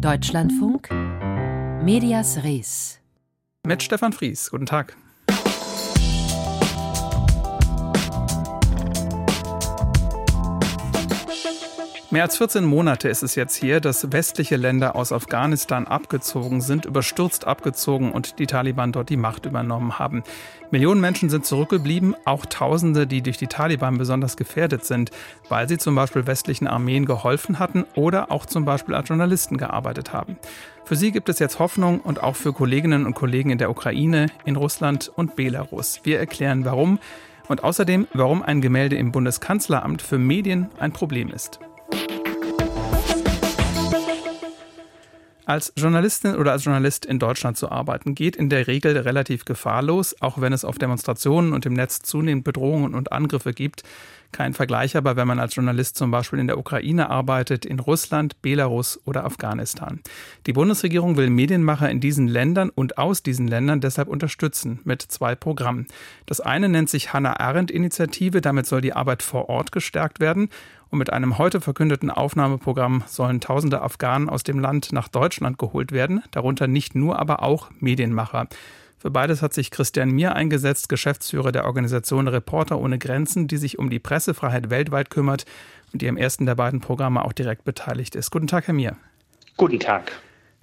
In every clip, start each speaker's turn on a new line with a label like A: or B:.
A: Deutschlandfunk Medias Res
B: mit Stefan Fries. Guten Tag. Mehr als 14 Monate ist es jetzt hier, dass westliche Länder aus Afghanistan abgezogen sind, überstürzt abgezogen und die Taliban dort die Macht übernommen haben. Millionen Menschen sind zurückgeblieben, auch Tausende, die durch die Taliban besonders gefährdet sind, weil sie zum Beispiel westlichen Armeen geholfen hatten oder auch zum Beispiel als Journalisten gearbeitet haben. Für sie gibt es jetzt Hoffnung und auch für Kolleginnen und Kollegen in der Ukraine, in Russland und Belarus. Wir erklären warum und außerdem, warum ein Gemälde im Bundeskanzleramt für Medien ein Problem ist. Als Journalistin oder als Journalist in Deutschland zu arbeiten, geht in der Regel relativ gefahrlos, auch wenn es auf Demonstrationen und im Netz zunehmend Bedrohungen und Angriffe gibt. Kein Vergleich aber, wenn man als Journalist zum Beispiel in der Ukraine arbeitet, in Russland, Belarus oder Afghanistan. Die Bundesregierung will Medienmacher in diesen Ländern und aus diesen Ländern deshalb unterstützen mit zwei Programmen. Das eine nennt sich Hannah Arendt Initiative, damit soll die Arbeit vor Ort gestärkt werden. Und mit einem heute verkündeten Aufnahmeprogramm sollen tausende Afghanen aus dem Land nach Deutschland geholt werden, darunter nicht nur, aber auch Medienmacher. Für beides hat sich Christian Mier eingesetzt, Geschäftsführer der Organisation Reporter ohne Grenzen, die sich um die Pressefreiheit weltweit kümmert und die am ersten der beiden Programme auch direkt beteiligt ist. Guten Tag, Herr Mier.
C: Guten Tag.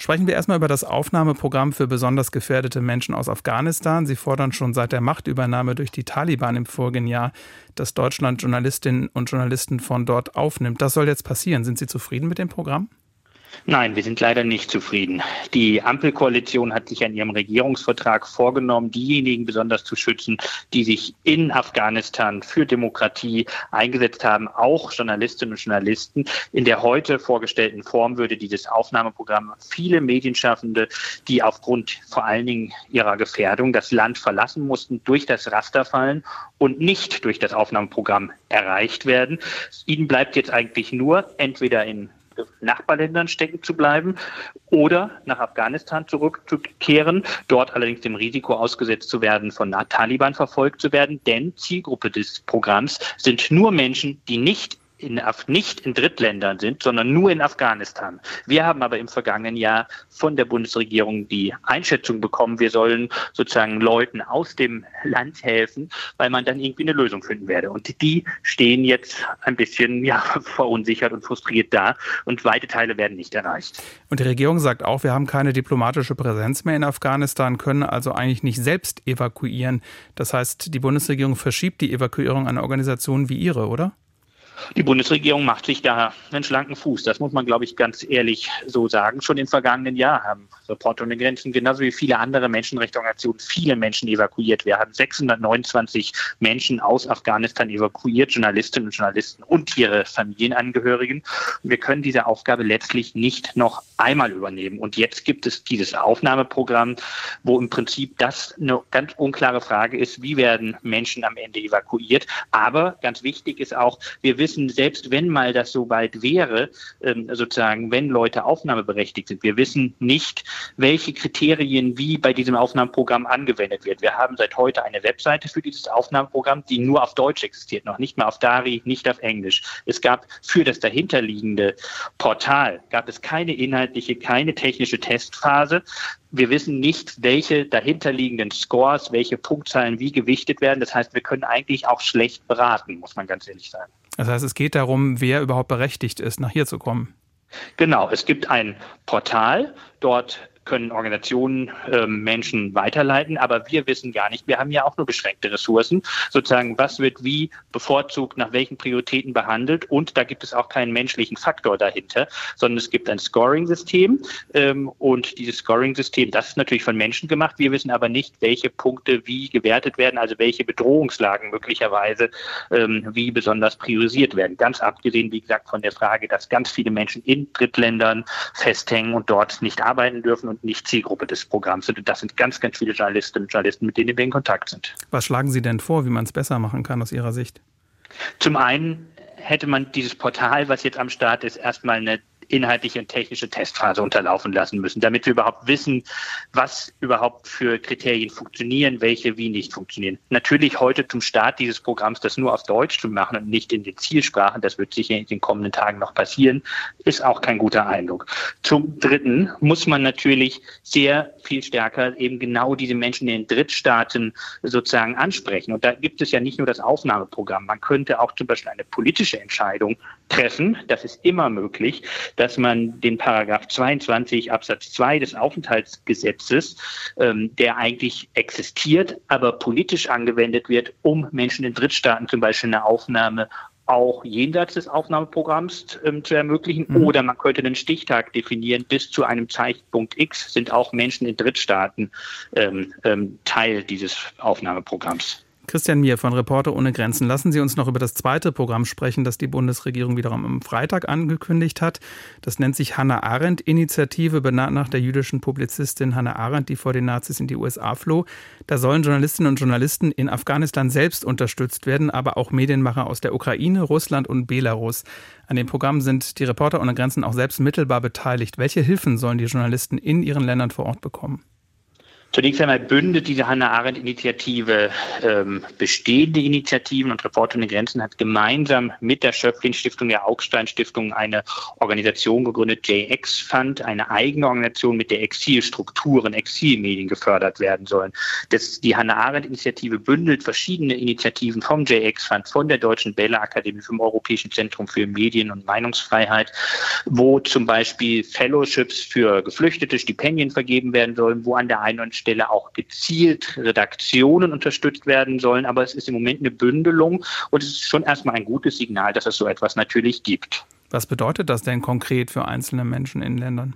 B: Sprechen wir erstmal über das Aufnahmeprogramm für besonders gefährdete Menschen aus Afghanistan. Sie fordern schon seit der Machtübernahme durch die Taliban im vorigen Jahr, dass Deutschland Journalistinnen und Journalisten von dort aufnimmt. Das soll jetzt passieren. Sind Sie zufrieden mit dem Programm?
C: Nein, wir sind leider nicht zufrieden. Die Ampelkoalition hat sich an ihrem Regierungsvertrag vorgenommen, diejenigen besonders zu schützen, die sich in Afghanistan für Demokratie eingesetzt haben, auch Journalistinnen und Journalisten. In der heute vorgestellten Form würde dieses Aufnahmeprogramm viele Medienschaffende, die aufgrund vor allen Dingen ihrer Gefährdung das Land verlassen mussten, durch das Raster fallen und nicht durch das Aufnahmeprogramm erreicht werden. Ihnen bleibt jetzt eigentlich nur entweder in Nachbarländern stecken zu bleiben oder nach Afghanistan zurückzukehren, dort allerdings dem Risiko ausgesetzt zu werden, von Taliban verfolgt zu werden, denn Zielgruppe des Programms sind nur Menschen, die nicht in, nicht in Drittländern sind, sondern nur in Afghanistan. Wir haben aber im vergangenen Jahr von der Bundesregierung die Einschätzung bekommen, wir sollen sozusagen Leuten aus dem Land helfen, weil man dann irgendwie eine Lösung finden werde. Und die stehen jetzt ein bisschen ja, verunsichert und frustriert da und weite Teile werden nicht erreicht.
B: Und die Regierung sagt auch, wir haben keine diplomatische Präsenz mehr in Afghanistan, können also eigentlich nicht selbst evakuieren. Das heißt, die Bundesregierung verschiebt die Evakuierung an Organisationen wie Ihre, oder?
C: Die Bundesregierung macht sich da einen schlanken Fuß. Das muss man, glaube ich, ganz ehrlich so sagen. Schon im vergangenen Jahr haben Reporter ohne Grenzen genauso wie viele andere Menschenrechtsorganisationen viele Menschen evakuiert. Wir haben 629 Menschen aus Afghanistan evakuiert, Journalistinnen und Journalisten und ihre Familienangehörigen. Wir können diese Aufgabe letztlich nicht noch einmal übernehmen. Und jetzt gibt es dieses Aufnahmeprogramm, wo im Prinzip das eine ganz unklare Frage ist, wie werden Menschen am Ende evakuiert. Aber ganz wichtig ist auch, wir wissen, selbst wenn mal das so weit wäre, ähm, sozusagen, wenn Leute aufnahmeberechtigt sind, wir wissen nicht, welche Kriterien wie bei diesem Aufnahmeprogramm angewendet wird. Wir haben seit heute eine Webseite für dieses Aufnahmeprogramm, die nur auf Deutsch existiert, noch nicht mal auf Dari, nicht auf Englisch. Es gab für das dahinterliegende Portal, gab es keine inhaltliche, keine technische Testphase. Wir wissen nicht, welche dahinterliegenden Scores, welche Punktzahlen wie gewichtet werden. Das heißt, wir können eigentlich auch schlecht beraten, muss man ganz ehrlich sagen.
B: Das heißt, es geht darum, wer überhaupt berechtigt ist, nach hier zu kommen.
C: Genau, es gibt ein Portal, dort können Organisationen äh, Menschen weiterleiten, aber wir wissen gar nicht, wir haben ja auch nur beschränkte Ressourcen, sozusagen, was wird wie bevorzugt, nach welchen Prioritäten behandelt? Und da gibt es auch keinen menschlichen Faktor dahinter, sondern es gibt ein Scoring-System. Ähm, und dieses Scoring-System, das ist natürlich von Menschen gemacht, wir wissen aber nicht, welche Punkte wie gewertet werden, also welche Bedrohungslagen möglicherweise ähm, wie besonders priorisiert werden. Ganz abgesehen, wie gesagt, von der Frage, dass ganz viele Menschen in Drittländern festhängen und dort nicht arbeiten dürfen und nicht Zielgruppe des Programms sind. Und das sind ganz, ganz viele Journalistinnen und Journalisten, mit denen wir in Kontakt sind.
B: Was schlagen Sie denn vor, wie man es besser machen kann aus Ihrer Sicht?
C: Zum einen hätte man dieses Portal, was jetzt am Start ist, erstmal eine inhaltliche und technische Testphase unterlaufen lassen müssen, damit wir überhaupt wissen, was überhaupt für Kriterien funktionieren, welche wie nicht funktionieren. Natürlich heute zum Start dieses Programms das nur auf Deutsch zu machen und nicht in den Zielsprachen, das wird sicher in den kommenden Tagen noch passieren, ist auch kein guter Eindruck. Zum Dritten muss man natürlich sehr viel stärker eben genau diese Menschen in den Drittstaaten sozusagen ansprechen. Und da gibt es ja nicht nur das Aufnahmeprogramm. Man könnte auch zum Beispiel eine politische Entscheidung treffen. Das ist immer möglich, dass man den Paragraph 22 Absatz 2 des Aufenthaltsgesetzes, ähm, der eigentlich existiert, aber politisch angewendet wird, um Menschen in Drittstaaten zum Beispiel eine Aufnahme auch jenseits des Aufnahmeprogramms ähm, zu ermöglichen. Mhm. Oder man könnte einen Stichtag definieren, bis zu einem Zeitpunkt X sind auch Menschen in Drittstaaten ähm, ähm, Teil dieses Aufnahmeprogramms.
B: Christian Mier von Reporter ohne Grenzen. Lassen Sie uns noch über das zweite Programm sprechen, das die Bundesregierung wiederum am Freitag angekündigt hat. Das nennt sich Hannah Arendt Initiative, benannt nach der jüdischen Publizistin Hannah Arendt, die vor den Nazis in die USA floh. Da sollen Journalistinnen und Journalisten in Afghanistan selbst unterstützt werden, aber auch Medienmacher aus der Ukraine, Russland und Belarus. An dem Programm sind die Reporter ohne Grenzen auch selbst mittelbar beteiligt. Welche Hilfen sollen die Journalisten in ihren Ländern vor Ort bekommen?
C: Zunächst einmal bündet diese Hannah Arendt-Initiative ähm, bestehende Initiativen und Reporter ohne Grenzen hat gemeinsam mit der Schöpflin-Stiftung, der Augstein-Stiftung eine Organisation gegründet, JX Fund, eine eigene Organisation, mit der Exilstrukturen, Exilmedien gefördert werden sollen. Das, die Hannah Arendt-Initiative bündelt verschiedene Initiativen vom JX Fund, von der Deutschen Bälle Akademie, vom Europäischen Zentrum für Medien- und Meinungsfreiheit, wo zum Beispiel Fellowships für Geflüchtete, Stipendien vergeben werden sollen, wo an der einen Stelle auch gezielt Redaktionen unterstützt werden sollen. Aber es ist im Moment eine Bündelung und es ist schon erstmal ein gutes Signal, dass es so etwas natürlich gibt.
B: Was bedeutet das denn konkret für einzelne Menschen in Ländern?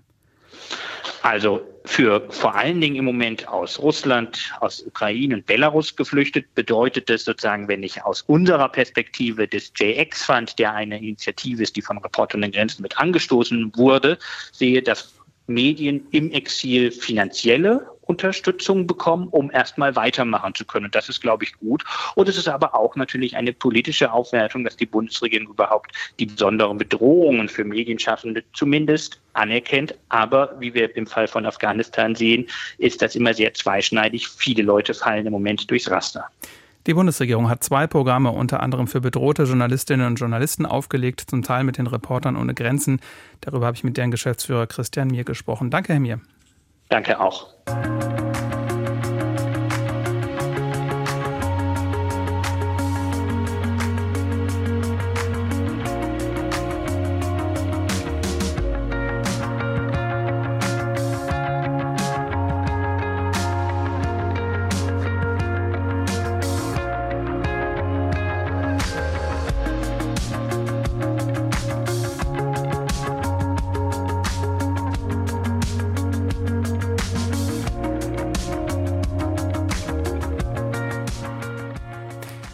C: Also für vor allen Dingen im Moment aus Russland, aus Ukraine und Belarus geflüchtet, bedeutet das sozusagen, wenn ich aus unserer Perspektive des JX Fund, der eine Initiative ist, die von Reportern den Grenzen mit angestoßen wurde, sehe, dass Medien im Exil finanzielle Unterstützung bekommen, um erstmal weitermachen zu können. Und das ist, glaube ich, gut. Und es ist aber auch natürlich eine politische Aufwertung, dass die Bundesregierung überhaupt die besonderen Bedrohungen für Medienschaffende zumindest anerkennt. Aber wie wir im Fall von Afghanistan sehen, ist das immer sehr zweischneidig. Viele Leute fallen im Moment durchs Raster.
B: Die Bundesregierung hat zwei Programme unter anderem für bedrohte Journalistinnen und Journalisten aufgelegt, zum Teil mit den Reportern ohne Grenzen. Darüber habe ich mit deren Geschäftsführer Christian Mier gesprochen. Danke, Herr Mier.
C: Danke auch.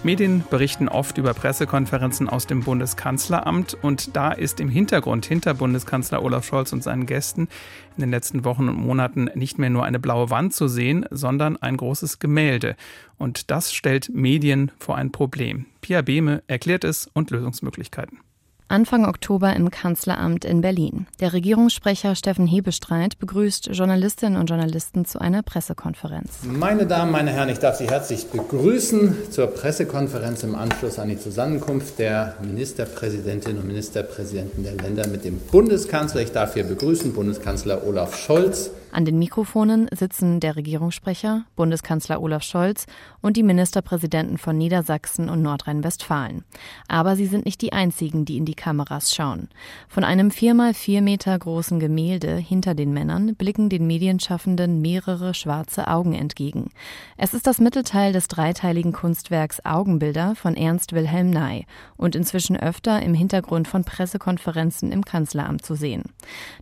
B: Medien berichten oft über Pressekonferenzen aus dem Bundeskanzleramt und da ist im Hintergrund hinter Bundeskanzler Olaf Scholz und seinen Gästen in den letzten Wochen und Monaten nicht mehr nur eine blaue Wand zu sehen, sondern ein großes Gemälde. Und das stellt Medien vor ein Problem. Pia Behme erklärt es und Lösungsmöglichkeiten.
D: Anfang Oktober im Kanzleramt in Berlin. Der Regierungssprecher Steffen Hebestreit begrüßt Journalistinnen und Journalisten zu einer Pressekonferenz.
E: Meine Damen, meine Herren, ich darf Sie herzlich begrüßen zur Pressekonferenz im Anschluss an die Zusammenkunft der Ministerpräsidentinnen und Ministerpräsidenten der Länder mit dem Bundeskanzler. Ich darf hier begrüßen Bundeskanzler Olaf Scholz,
D: an den Mikrofonen sitzen der Regierungssprecher, Bundeskanzler Olaf Scholz und die Ministerpräsidenten von Niedersachsen und Nordrhein-Westfalen. Aber sie sind nicht die einzigen, die in die Kameras schauen. Von einem viermal vier Meter großen Gemälde hinter den Männern blicken den Medienschaffenden mehrere schwarze Augen entgegen. Es ist das Mittelteil des dreiteiligen Kunstwerks Augenbilder von Ernst Wilhelm Ney und inzwischen öfter im Hintergrund von Pressekonferenzen im Kanzleramt zu sehen.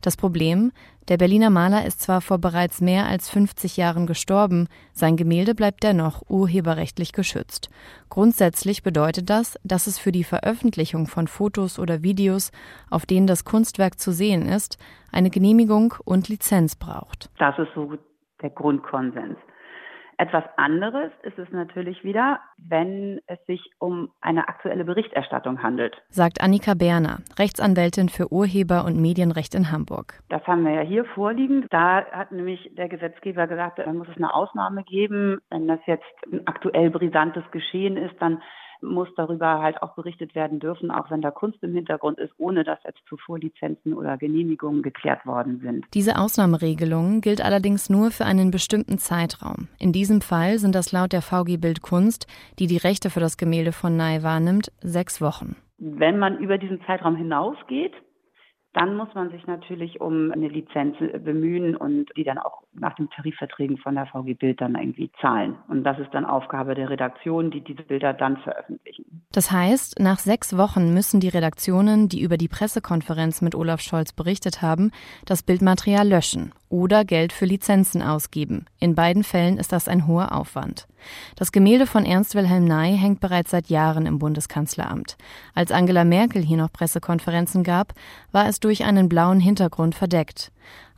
D: Das Problem, der Berliner Maler ist zwar vor bereits mehr als 50 Jahren gestorben, sein Gemälde bleibt dennoch urheberrechtlich geschützt. Grundsätzlich bedeutet das, dass es für die Veröffentlichung von Fotos oder Videos, auf denen das Kunstwerk zu sehen ist, eine Genehmigung und Lizenz braucht.
F: Das ist so der Grundkonsens. Etwas anderes ist es natürlich wieder, wenn es sich um eine aktuelle Berichterstattung handelt.
D: Sagt Annika Berner, Rechtsanwältin für Urheber- und Medienrecht in Hamburg.
F: Das haben wir ja hier vorliegen. Da hat nämlich der Gesetzgeber gesagt, da muss es eine Ausnahme geben. Wenn das jetzt ein aktuell brisantes Geschehen ist, dann muss darüber halt auch berichtet werden dürfen, auch wenn da Kunst im Hintergrund ist, ohne dass jetzt zuvor Lizenzen oder Genehmigungen geklärt worden sind.
D: Diese Ausnahmeregelung gilt allerdings nur für einen bestimmten Zeitraum. In diesem Fall sind das laut der VG Bild Kunst, die die Rechte für das Gemälde von Ney wahrnimmt, sechs Wochen.
F: Wenn man über diesen Zeitraum hinausgeht, dann muss man sich natürlich um eine Lizenz bemühen und die dann auch nach den Tarifverträgen von der VG Bild dann irgendwie zahlen. Und das ist dann Aufgabe der Redaktion, die diese Bilder dann veröffentlichen.
D: Das heißt, nach sechs Wochen müssen die Redaktionen, die über die Pressekonferenz mit Olaf Scholz berichtet haben, das Bildmaterial löschen oder Geld für Lizenzen ausgeben. In beiden Fällen ist das ein hoher Aufwand. Das Gemälde von Ernst Wilhelm Ney hängt bereits seit Jahren im Bundeskanzleramt. Als Angela Merkel hier noch Pressekonferenzen gab, war es durch einen blauen Hintergrund verdeckt.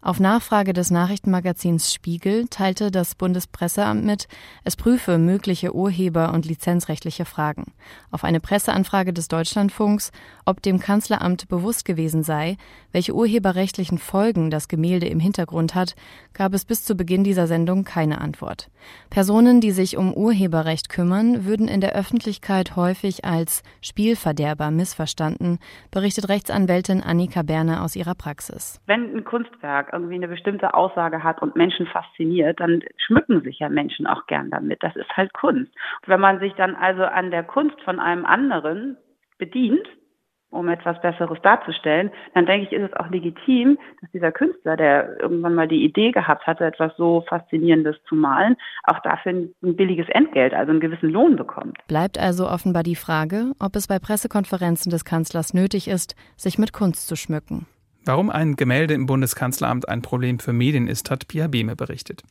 D: Auf Nachfrage des Nachrichtenmagazins Spiegel teilte das Bundespresseamt mit, es prüfe mögliche Urheber- und lizenzrechtliche Fragen. Auf eine Presseanfrage des Deutschlandfunks, ob dem Kanzleramt bewusst gewesen sei, welche urheberrechtlichen Folgen das Gemälde im Hintergrund hat, gab es bis zu Beginn dieser Sendung keine Antwort. Personen, die sich um Urheberrecht kümmern, würden in der Öffentlichkeit häufig als Spielverderber missverstanden, berichtet Rechtsanwältin Annika Berner aus ihrer Praxis.
F: Wenn ein Kunstwerk irgendwie eine bestimmte Aussage hat und Menschen fasziniert, dann schmücken sich ja Menschen auch gern damit. Das ist halt Kunst. Und wenn man sich dann also an der Kunst von einem anderen bedient, um etwas Besseres darzustellen, dann denke ich, ist es auch legitim, dass dieser Künstler, der irgendwann mal die Idee gehabt hatte, etwas so Faszinierendes zu malen, auch dafür ein billiges Entgelt, also einen gewissen Lohn bekommt.
D: Bleibt also offenbar die Frage, ob es bei Pressekonferenzen des Kanzlers nötig ist, sich mit Kunst zu schmücken.
B: Warum ein Gemälde im Bundeskanzleramt ein Problem für Medien ist, hat Pia Behme berichtet.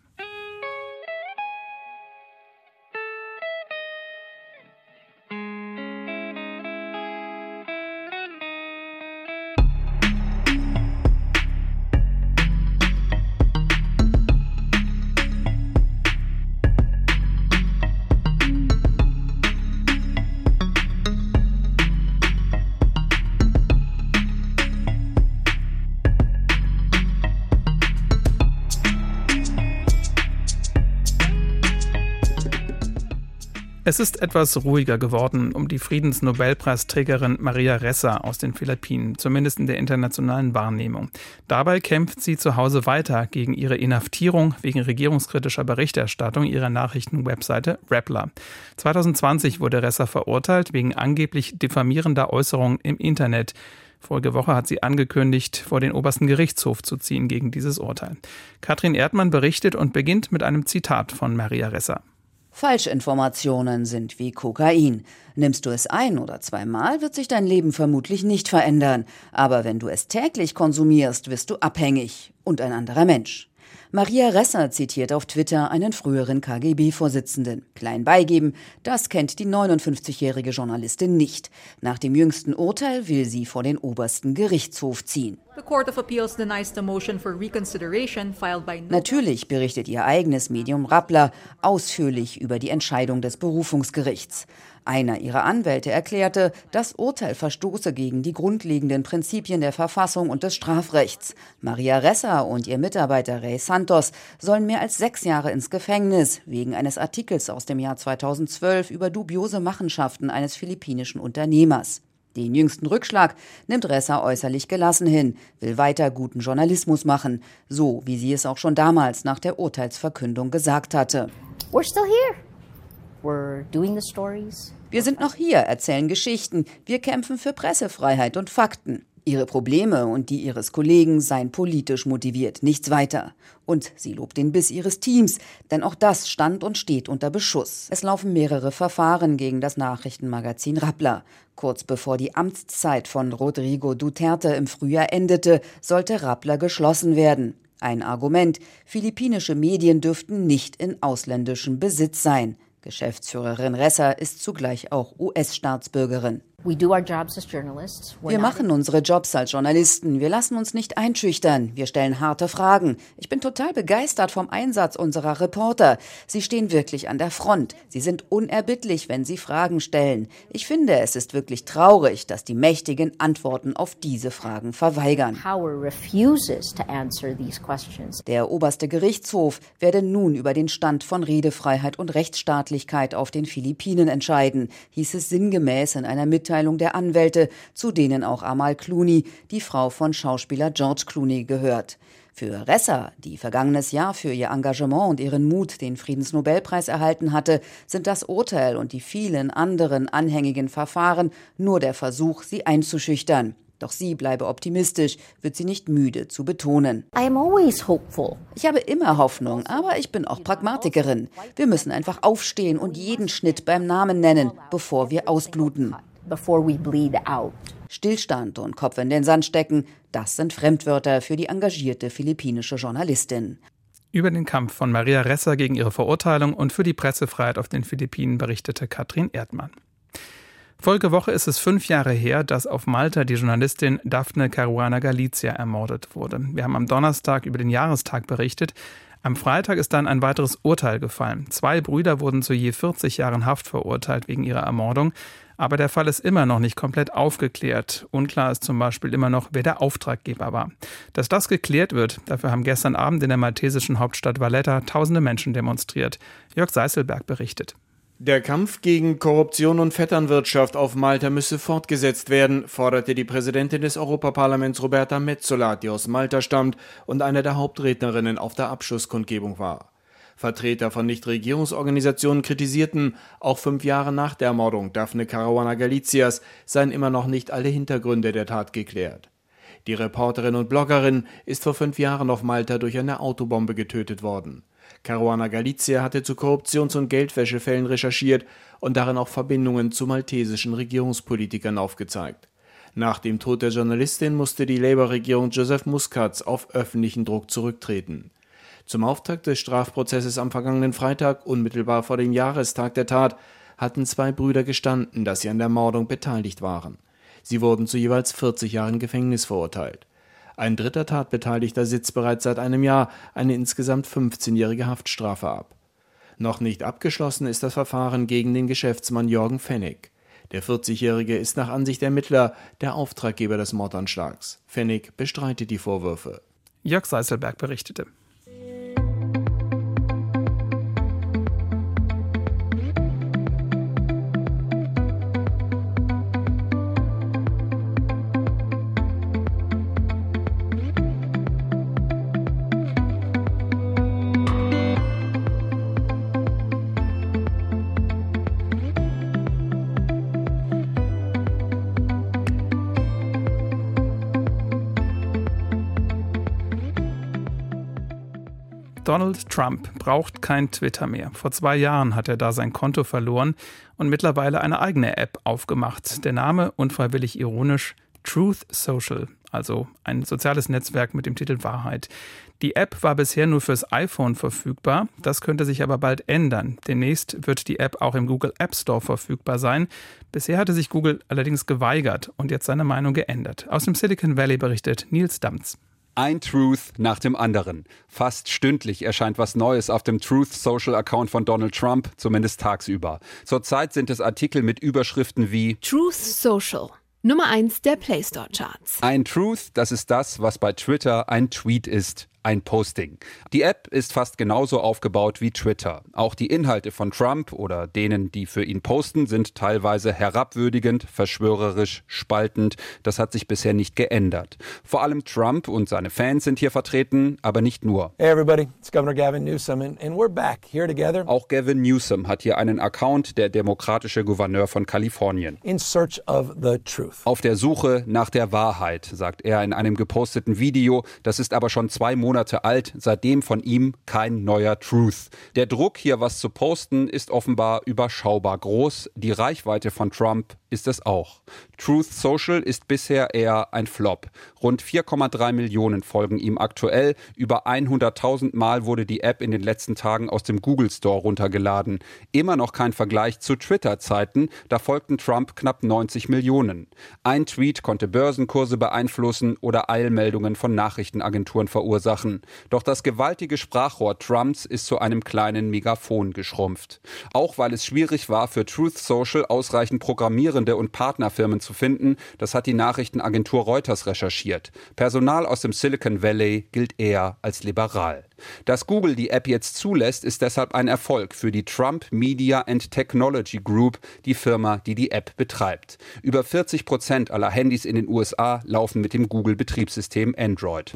B: Es ist etwas ruhiger geworden um die Friedensnobelpreisträgerin Maria Ressa aus den Philippinen, zumindest in der internationalen Wahrnehmung. Dabei kämpft sie zu Hause weiter gegen ihre Inhaftierung wegen regierungskritischer Berichterstattung ihrer Nachrichtenwebseite Rappler. 2020 wurde Ressa verurteilt wegen angeblich diffamierender Äußerungen im Internet. Vorige Woche hat sie angekündigt, vor den obersten Gerichtshof zu ziehen gegen dieses Urteil. Katrin Erdmann berichtet und beginnt mit einem Zitat von Maria Ressa.
G: Falschinformationen sind wie Kokain. Nimmst du es ein oder zweimal, wird sich dein Leben vermutlich nicht verändern. Aber wenn du es täglich konsumierst, wirst du abhängig und ein anderer Mensch. Maria Resser zitiert auf Twitter einen früheren KGB-Vorsitzenden. Klein beigeben, das kennt die 59-jährige Journalistin nicht. Nach dem jüngsten Urteil will sie vor den obersten Gerichtshof ziehen. Natürlich berichtet ihr eigenes Medium Rappler ausführlich über die Entscheidung des Berufungsgerichts. Einer ihrer Anwälte erklärte, das Urteil verstoße gegen die grundlegenden Prinzipien der Verfassung und des Strafrechts. Maria Ressa und ihr Mitarbeiter Rey Santos sollen mehr als sechs Jahre ins Gefängnis wegen eines Artikels aus dem Jahr 2012 über dubiose Machenschaften eines philippinischen Unternehmers. Den jüngsten Rückschlag nimmt Ressa äußerlich gelassen hin, will weiter guten Journalismus machen, so wie sie es auch schon damals nach der Urteilsverkündung gesagt hatte. We're still here. We're doing the stories. Wir sind noch hier, erzählen Geschichten, wir kämpfen für Pressefreiheit und Fakten. Ihre Probleme und die ihres Kollegen seien politisch motiviert, nichts weiter. Und sie lobt den Biss ihres Teams, denn auch das stand und steht unter Beschuss. Es laufen mehrere Verfahren gegen das Nachrichtenmagazin Rappler. Kurz bevor die Amtszeit von Rodrigo Duterte im Frühjahr endete, sollte Rappler geschlossen werden. Ein Argument, philippinische Medien dürften nicht in ausländischem Besitz sein. Geschäftsführerin Resser ist zugleich auch US-Staatsbürgerin. Wir machen unsere Jobs als Journalisten. Wir lassen uns nicht einschüchtern. Wir stellen harte Fragen. Ich bin total begeistert vom Einsatz unserer Reporter. Sie stehen wirklich an der Front. Sie sind unerbittlich, wenn sie Fragen stellen. Ich finde, es ist wirklich traurig, dass die Mächtigen Antworten auf diese Fragen verweigern. Der oberste Gerichtshof werde nun über den Stand von Redefreiheit und Rechtsstaatlichkeit auf den Philippinen entscheiden, hieß es sinngemäß in einer Mitteilung Mitteilung der Anwälte, zu denen auch Amal Clooney, die Frau von Schauspieler George Clooney, gehört. Für Ressa, die vergangenes Jahr für ihr Engagement und ihren Mut den Friedensnobelpreis erhalten hatte, sind das Urteil und die vielen anderen anhängigen Verfahren nur der Versuch, sie einzuschüchtern. Doch sie bleibe optimistisch, wird sie nicht müde zu betonen. Ich habe immer Hoffnung, aber ich bin auch Pragmatikerin. Wir müssen einfach aufstehen und jeden Schnitt beim Namen nennen, bevor wir ausbluten before we bleed out. Stillstand und Kopf in den Sand stecken, das sind Fremdwörter für die engagierte philippinische Journalistin.
B: Über den Kampf von Maria Ressa gegen ihre Verurteilung und für die Pressefreiheit auf den Philippinen berichtete Katrin Erdmann. Folgewoche ist es fünf Jahre her, dass auf Malta die Journalistin Daphne Caruana Galizia ermordet wurde. Wir haben am Donnerstag über den Jahrestag berichtet. Am Freitag ist dann ein weiteres Urteil gefallen. Zwei Brüder wurden zu je 40 Jahren Haft verurteilt wegen ihrer Ermordung. Aber der Fall ist immer noch nicht komplett aufgeklärt. Unklar ist zum Beispiel immer noch, wer der Auftraggeber war. Dass das geklärt wird, dafür haben gestern Abend in der maltesischen Hauptstadt Valletta tausende Menschen demonstriert. Jörg Seißelberg berichtet.
H: Der Kampf gegen Korruption und Vetternwirtschaft auf Malta müsse fortgesetzt werden, forderte die Präsidentin des Europaparlaments Roberta Metzola, die aus Malta stammt und eine der Hauptrednerinnen auf der Abschlusskundgebung war. Vertreter von Nichtregierungsorganisationen kritisierten, auch fünf Jahre nach der Ermordung Daphne Caruana Galicias seien immer noch nicht alle Hintergründe der Tat geklärt. Die Reporterin und Bloggerin ist vor fünf Jahren auf Malta durch eine Autobombe getötet worden. Caruana Galizia hatte zu Korruptions- und Geldwäschefällen recherchiert und darin auch Verbindungen zu maltesischen Regierungspolitikern aufgezeigt. Nach dem Tod der Journalistin musste die Labour-Regierung Joseph Muscats auf öffentlichen Druck zurücktreten. Zum Auftakt des Strafprozesses am vergangenen Freitag, unmittelbar vor dem Jahrestag der Tat, hatten zwei Brüder gestanden, dass sie an der Mordung beteiligt waren. Sie wurden zu jeweils 40 Jahren Gefängnis verurteilt. Ein dritter Tatbeteiligter sitzt bereits seit einem Jahr eine insgesamt 15-jährige Haftstrafe ab. Noch nicht abgeschlossen ist das Verfahren gegen den Geschäftsmann Jürgen Pfennig. Der 40-Jährige ist nach Ansicht der Ermittler der Auftraggeber des Mordanschlags. Pfennig bestreitet die Vorwürfe.
B: Jörg Seißelberg berichtete. Donald Trump braucht kein Twitter mehr. Vor zwei Jahren hat er da sein Konto verloren und mittlerweile eine eigene App aufgemacht. Der Name, unfreiwillig ironisch, Truth Social, also ein soziales Netzwerk mit dem Titel Wahrheit. Die App war bisher nur fürs iPhone verfügbar, das könnte sich aber bald ändern. Demnächst wird die App auch im Google App Store verfügbar sein. Bisher hatte sich Google allerdings geweigert und jetzt seine Meinung geändert. Aus dem Silicon Valley berichtet Nils Damz.
I: Ein Truth nach dem anderen. Fast stündlich erscheint was Neues auf dem Truth Social Account von Donald Trump, zumindest tagsüber. Zurzeit sind es Artikel mit Überschriften wie
J: Truth Social. Nummer 1 der Play Store Charts.
I: Ein Truth, das ist das, was bei Twitter ein Tweet ist ein Posting. Die App ist fast genauso aufgebaut wie Twitter. Auch die Inhalte von Trump oder denen, die für ihn posten, sind teilweise herabwürdigend, verschwörerisch, spaltend. Das hat sich bisher nicht geändert. Vor allem Trump und seine Fans sind hier vertreten, aber nicht nur.
K: Hey everybody, it's Governor Gavin Newsom and, and we're back here together.
I: Auch Gavin Newsom hat hier einen Account, der demokratische Gouverneur von Kalifornien.
K: In search of the truth.
I: Auf der Suche nach der Wahrheit, sagt er in einem geposteten Video. Das ist aber schon zwei Monate Monate alt, seitdem von ihm kein neuer Truth. Der Druck, hier was zu posten, ist offenbar überschaubar groß. Die Reichweite von Trump ist es auch. Truth Social ist bisher eher ein Flop. Rund 4,3 Millionen folgen ihm aktuell. Über 100.000 Mal wurde die App in den letzten Tagen aus dem Google Store runtergeladen. Immer noch kein Vergleich zu Twitter-Zeiten. Da folgten Trump knapp 90 Millionen. Ein Tweet konnte Börsenkurse beeinflussen oder Eilmeldungen von Nachrichtenagenturen verursachen. Doch das gewaltige Sprachrohr Trumps ist zu einem kleinen Megafon geschrumpft. Auch weil es schwierig war, für Truth Social ausreichend Programmierende und Partnerfirmen zu finden, das hat die Nachrichtenagentur Reuters recherchiert. Personal aus dem Silicon Valley gilt eher als liberal. Dass Google die App jetzt zulässt, ist deshalb ein Erfolg für die Trump Media and Technology Group, die Firma, die die App betreibt. Über 40 Prozent aller Handys in den USA laufen mit dem Google-Betriebssystem Android.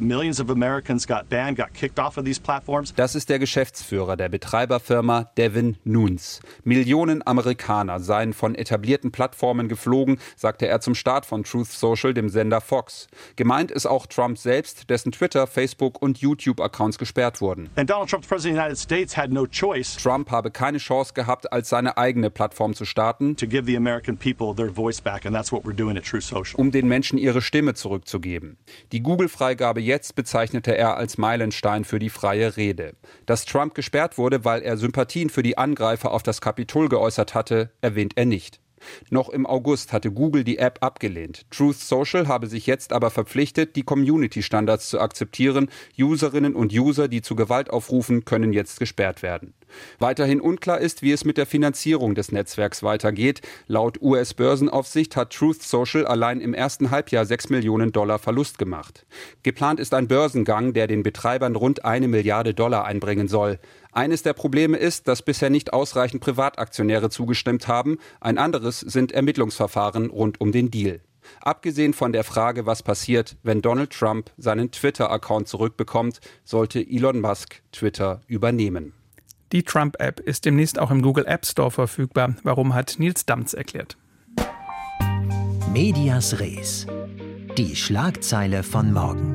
I: Das ist der Geschäftsführer der Betreiberfirma Devin Nunes. Millionen Amerikaner seien von etablierten Plattformen geflogen, sagte er zum Start von Truth Social, dem Sender Fox. Gemeint ist auch Trump selbst, dessen Twitter, Facebook und YouTube-Accounts gesperrt gesperrt wurden. Trump habe keine Chance gehabt, als seine eigene Plattform zu starten, um den Menschen ihre Stimme zurückzugeben. Die Google-Freigabe jetzt bezeichnete er als Meilenstein für die freie Rede. Dass Trump gesperrt wurde, weil er Sympathien für die Angreifer auf das Kapitol geäußert hatte, erwähnt er nicht. Noch im August hatte Google die App abgelehnt. Truth Social habe sich jetzt aber verpflichtet, die Community-Standards zu akzeptieren. Userinnen und User, die zu Gewalt aufrufen, können jetzt gesperrt werden. Weiterhin unklar ist, wie es mit der Finanzierung des Netzwerks weitergeht. Laut US-Börsenaufsicht hat Truth Social allein im ersten Halbjahr 6 Millionen Dollar Verlust gemacht. Geplant ist ein Börsengang, der den Betreibern rund eine Milliarde Dollar einbringen soll. Eines der Probleme ist, dass bisher nicht ausreichend Privataktionäre zugestimmt haben. Ein anderes sind Ermittlungsverfahren rund um den Deal. Abgesehen von der Frage, was passiert, wenn Donald Trump seinen Twitter-Account zurückbekommt, sollte Elon Musk Twitter übernehmen.
B: Die Trump-App ist demnächst auch im Google App Store verfügbar. Warum hat Nils Damz erklärt.
A: Medias Res. Die Schlagzeile von morgen.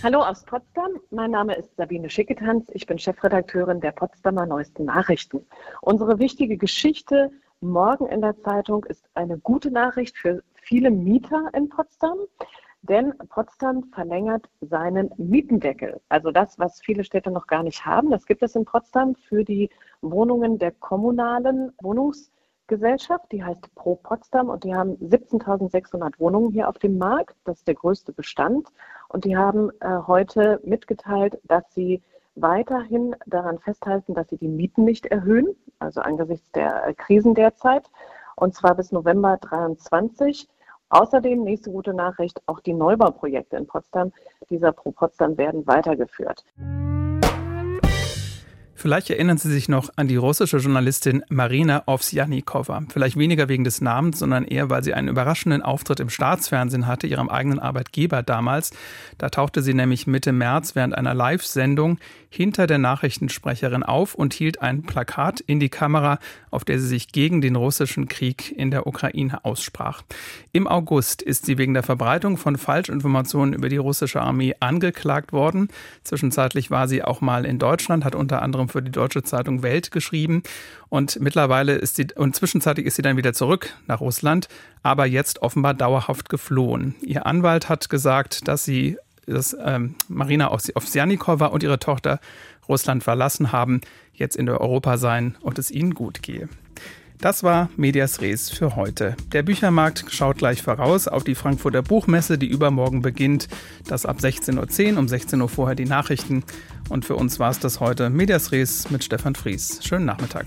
L: Hallo aus Potsdam, mein Name ist Sabine Schicketanz, ich bin Chefredakteurin der Potsdamer Neuesten Nachrichten. Unsere wichtige Geschichte morgen in der Zeitung ist eine gute Nachricht für viele Mieter in Potsdam, denn Potsdam verlängert seinen Mietendeckel. Also das, was viele Städte noch gar nicht haben, das gibt es in Potsdam für die Wohnungen der kommunalen Wohnungs- Gesellschaft, die heißt Pro Potsdam und die haben 17.600 Wohnungen hier auf dem Markt. Das ist der größte Bestand. Und die haben äh, heute mitgeteilt, dass sie weiterhin daran festhalten, dass sie die Mieten nicht erhöhen, also angesichts der äh, Krisen derzeit, und zwar bis November 23. Außerdem, nächste gute Nachricht, auch die Neubauprojekte in Potsdam dieser Pro Potsdam werden weitergeführt.
B: Vielleicht erinnern Sie sich noch an die russische Journalistin Marina Ovsjanikova. Vielleicht weniger wegen des Namens, sondern eher, weil sie einen überraschenden Auftritt im Staatsfernsehen hatte, ihrem eigenen Arbeitgeber damals. Da tauchte sie nämlich Mitte März während einer Live-Sendung hinter der Nachrichtensprecherin auf und hielt ein Plakat in die Kamera, auf der sie sich gegen den russischen Krieg in der Ukraine aussprach. Im August ist sie wegen der Verbreitung von Falschinformationen über die russische Armee angeklagt worden. Zwischenzeitlich war sie auch mal in Deutschland, hat unter anderem für die deutsche Zeitung Welt geschrieben. Und mittlerweile ist sie, und zwischenzeitlich ist sie dann wieder zurück nach Russland, aber jetzt offenbar dauerhaft geflohen. Ihr Anwalt hat gesagt, dass sie, dass ähm, Marina Ovsjanikova und ihre Tochter Russland verlassen haben, jetzt in Europa seien und es ihnen gut gehe. Das war Medias Res für heute. Der Büchermarkt schaut gleich voraus auf die Frankfurter Buchmesse, die übermorgen beginnt. Das ab 16.10 Uhr, um 16 Uhr vorher die Nachrichten. Und für uns war es das heute Medias Res mit Stefan Fries. Schönen Nachmittag.